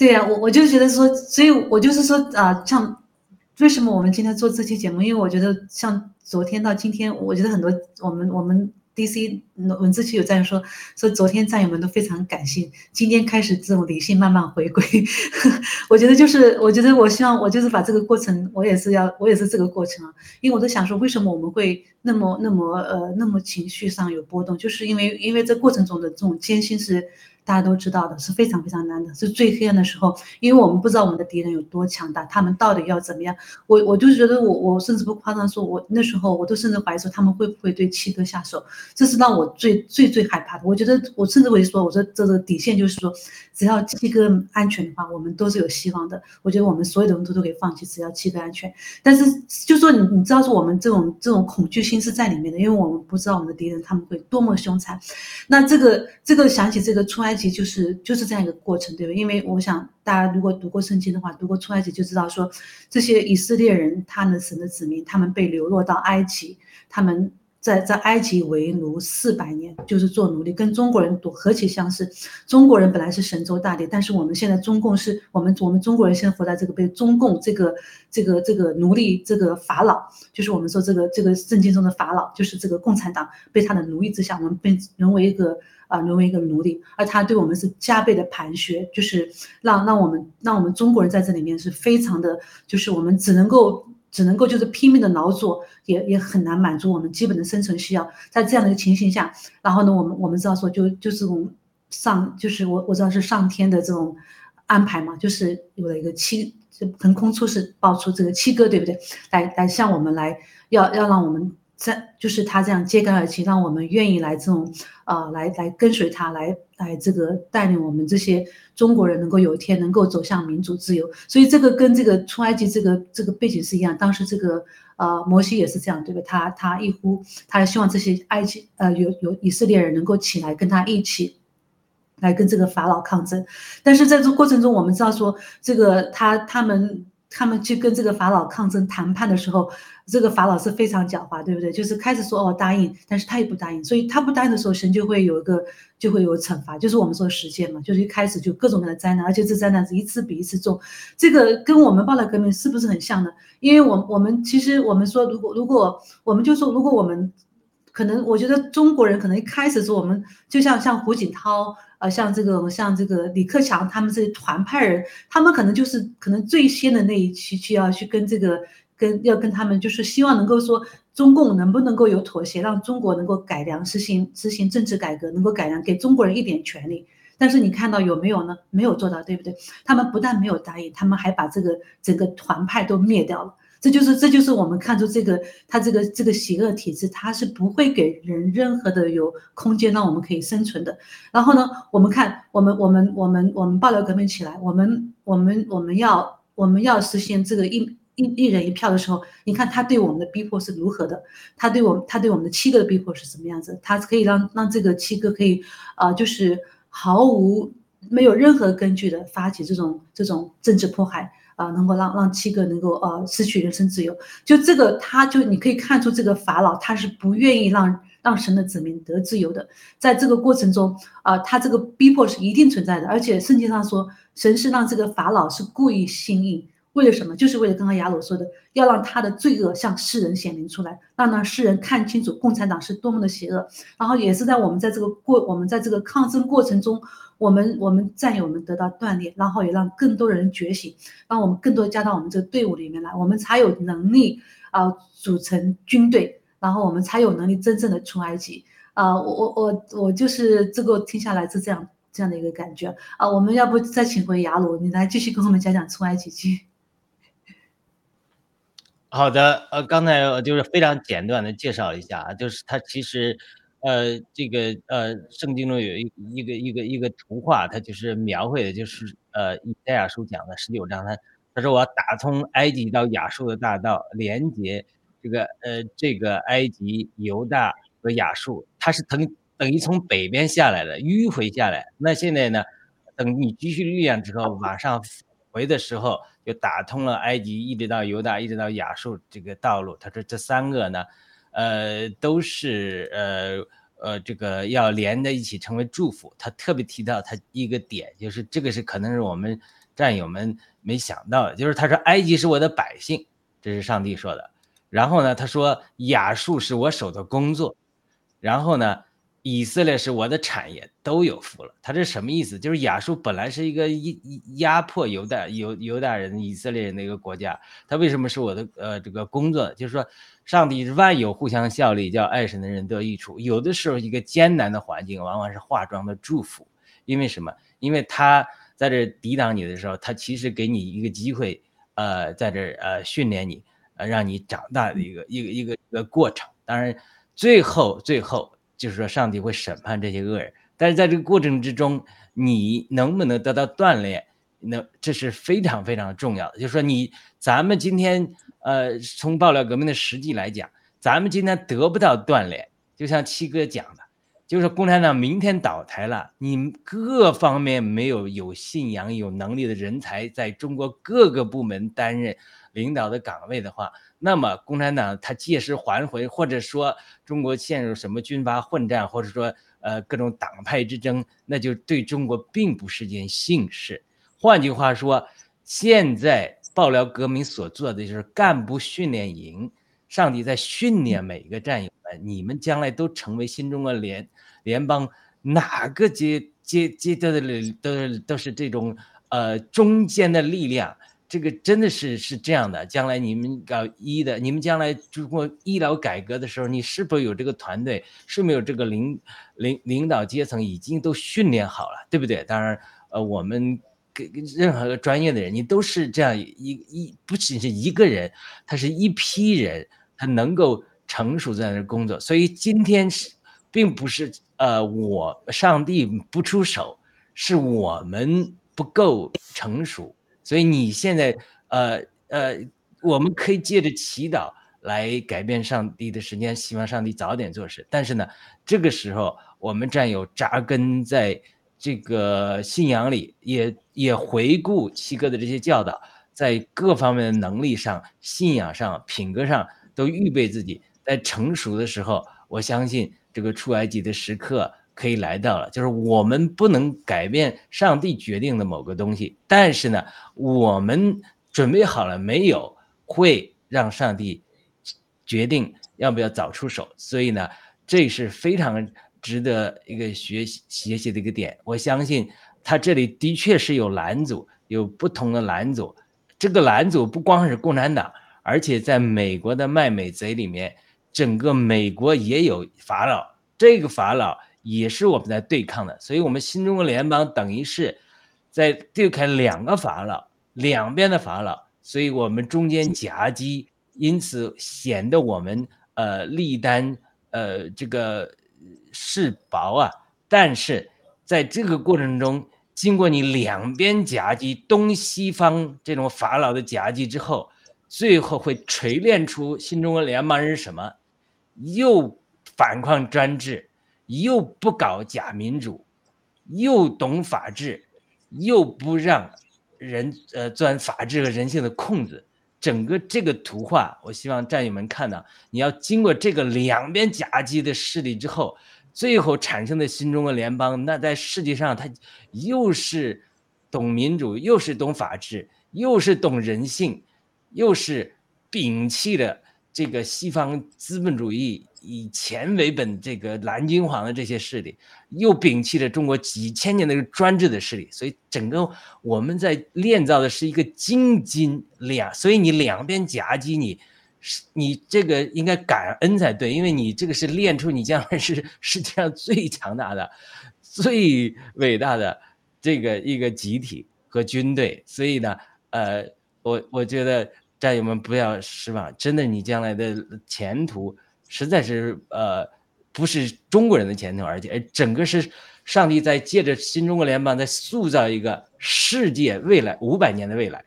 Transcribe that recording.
对呀，我我就觉得说，所以我就是说啊，像为什么我们今天做这期节目？因为我觉得像昨天到今天，我觉得很多我们我们。D.C. 文字区有战友说说，昨天战友们都非常感性，今天开始这种理性慢慢回归。我觉得就是，我觉得我希望我就是把这个过程，我也是要，我也是这个过程啊，因为我在想说，为什么我们会那么那么呃那么情绪上有波动，就是因为因为这过程中的这种艰辛是。大家都知道的是非常非常难的，是最黑暗的时候，因为我们不知道我们的敌人有多强大，他们到底要怎么样。我我就觉得我我甚至不夸张说，我那时候我都甚至怀疑说他们会不会对七哥下手，这是让我最最最害怕的。我觉得我甚至会说，我说这个底线就是说，只要七哥安全的话，我们都是有希望的。我觉得我们所有的人都都可以放弃，只要七哥安全。但是就说你你知道说我们这种这种恐惧心是在里面的，因为我们不知道我们的敌人他们会多么凶残。那这个这个想起这个出埃及就是就是这样一个过程，对吧？因为我想大家如果读过圣经的话，读过出埃及就知道说，这些以色列人他们神的子民，他们被流落到埃及，他们。在在埃及为奴四百年，就是做奴隶，跟中国人多何其相似。中国人本来是神州大地，但是我们现在中共是我们我们中国人现在活在这个被中共这个这个这个奴隶这个法老，就是我们说这个这个圣经中的法老，就是这个共产党被他的奴役之下，我们被沦为一个啊沦为一个奴隶，而他对我们是加倍的盘削，就是让让我们让我们中国人在这里面是非常的，就是我们只能够。只能够就是拼命的劳作，也也很难满足我们基本的生存需要。在这样的一个情形下，然后呢，我们我们知道说，就就是我们上，就是我我知道是上天的这种安排嘛，就是有了一个七就横空出世，爆出这个七哥，对不对？来来向我们来，要要让我们。在就是他这样揭竿而起，让我们愿意来这种，呃，来来跟随他，来来这个带领我们这些中国人能够有一天能够走向民主自由。所以这个跟这个出埃及这个这个背景是一样。当时这个呃摩西也是这样，对吧？他他一呼，他希望这些埃及呃有有以色列人能够起来跟他一起来跟这个法老抗争。但是在这过程中，我们知道说这个他他们。他们去跟这个法老抗争谈判的时候，这个法老是非常狡猾，对不对？就是开始说哦答应，但是他也不答应，所以他不答应的时候，神就会有一个就会有惩罚，就是我们说时间嘛，就是一开始就各种各样的灾难，而且这灾难是一次比一次重。这个跟我们报道革命是不是很像呢？因为我我们其实我们说，如果如果我们就说，如果我们可能，我觉得中国人可能一开始说我们就像像胡锦涛。呃，像这个像这个李克强他们这些团派人，他们可能就是可能最先的那一期去要去跟这个跟要跟他们，就是希望能够说中共能不能够有妥协，让中国能够改良实行实行政治改革，能够改良给中国人一点权利。但是你看到有没有呢？没有做到，对不对？他们不但没有答应，他们还把这个整个团派都灭掉了。这就是这就是我们看出这个他这个这个邪恶体制，他是不会给人任何的有空间让我们可以生存的。然后呢，我们看我们我们我们我们爆料革命起来，我们我们我们要我们要实现这个一一一人一票的时候，你看他对我们的逼迫是如何的，他对我他对我们的七个的逼迫是什么样子？他可以让让这个七个可以啊，就是毫无没有任何根据的发起这种这种政治迫害。啊，能够让让七个能够呃失去人身自由，就这个他就你可以看出这个法老他是不愿意让让神的子民得自由的，在这个过程中啊，他这个逼迫是一定存在的，而且圣经上说神是让这个法老是故意心硬，为了什么？就是为了刚刚雅鲁说的，要让他的罪恶向世人显明出来，让让世人看清楚共产党是多么的邪恶，然后也是在我们在这个过我们在这个抗争过程中。我们我们战友们得到锻炼，然后也让更多人觉醒，让我们更多加到我们这个队伍里面来，我们才有能力啊组成军队，然后我们才有能力真正的出埃及啊！我我我我就是这个听下来是这样这样的一个感觉啊！我们要不再请回雅鲁，你来继续跟我们讲讲出埃及记。好的，呃，刚才就是非常简短的介绍一下啊，就是他其实。呃，这个呃，圣经中有一一个一个一个图画，它就是描绘的，就是呃，以赛亚书讲的十九章，他他说我要打通埃及到亚述的大道，连接这个呃这个埃及、犹大和亚述，它是等等于从北边下来的迂回下来。那现在呢，等你积蓄力量之后往上回的时候，就打通了埃及一直到犹大，一直到亚述这个道路。他说这三个呢。呃，都是呃呃，这个要连在一起成为祝福。他特别提到他一个点，就是这个是可能是我们战友们没想到的，就是他说埃及是我的百姓，这是上帝说的。然后呢，他说亚述是我手的工作，然后呢。以色列是我的产业，都有福了。他这什么意思？就是亚述本来是一个压压迫犹大犹犹大人、以色列人的一个国家，他为什么是我的呃这个工作？就是说，上帝是万有互相效力，叫爱神的人得益处。有的时候一个艰难的环境，往往是化妆的祝福。因为什么？因为他在这抵挡你的时候，他其实给你一个机会，呃，在这呃训练你，呃，让你长大的一个一个一个一个过程。当然，最后最后。就是说，上帝会审判这些恶人，但是在这个过程之中，你能不能得到锻炼，那这是非常非常重要的。就是说，你咱们今天，呃，从爆料革命的实际来讲，咱们今天得不到锻炼，就像七哥讲的，就是共产党明天倒台了，你各方面没有有信仰、有能力的人才，在中国各个部门担任领导的岗位的话。那么共产党他借势还回，或者说中国陷入什么军阀混战，或者说呃各种党派之争，那就对中国并不是件幸事。换句话说，现在爆料革命所做的就是干部训练营，上帝在训练每一个战友们，你们将来都成为新中国联联邦哪个阶阶阶段的都都是这种呃中间的力量。这个真的是是这样的，将来你们搞医的，你们将来如果医疗改革的时候，你是否有这个团队，是没有这个领领领导阶层已经都训练好了，对不对？当然，呃，我们给任何个专业的人，你都是这样一一不仅是一个人，他是一批人，他能够成熟在那工作。所以今天是并不是呃我上帝不出手，是我们不够成熟。所以你现在，呃呃，我们可以借着祈祷来改变上帝的时间，希望上帝早点做事。但是呢，这个时候我们战友扎根在这个信仰里，也也回顾七哥的这些教导，在各方面的能力上、信仰上、品格上都预备自己，在成熟的时候，我相信这个出埃及的时刻。可以来到了，就是我们不能改变上帝决定的某个东西，但是呢，我们准备好了没有，会让上帝决定要不要早出手。所以呢，这是非常值得一个学习学习的一个点。我相信他这里的确是有拦阻，有不同的拦阻。这个拦阻不光是共产党，而且在美国的卖美贼里面，整个美国也有法老。这个法老。也是我们在对抗的，所以，我们新中国联邦等于是在对抗两个法老，两边的法老，所以我们中间夹击，因此显得我们呃力单呃这个势薄啊。但是在这个过程中，经过你两边夹击，东西方这种法老的夹击之后，最后会锤炼出新中国联邦是什么？又反抗专制。又不搞假民主，又懂法治，又不让人呃钻法治和人性的空子，整个这个图画，我希望战友们看到，你要经过这个两边夹击的势力之后，最后产生的新中国联邦，那在世界上它又是懂民主，又是懂法治，又是懂人性，又是摒弃了这个西方资本主义。以钱为本，这个蓝金黄的这些势力，又摒弃了中国几千年的专制的势力，所以整个我们在炼造的是一个金金两，所以你两边夹击，你是你这个应该感恩才对，因为你这个是练出你将来是世界上最强大的、最伟大的这个一个集体和军队，所以呢，呃，我我觉得战友们不要失望，真的，你将来的前途。实在是呃，不是中国人的前途，而且整个是上帝在借着新中国联邦在塑造一个世界未来五百年的未来。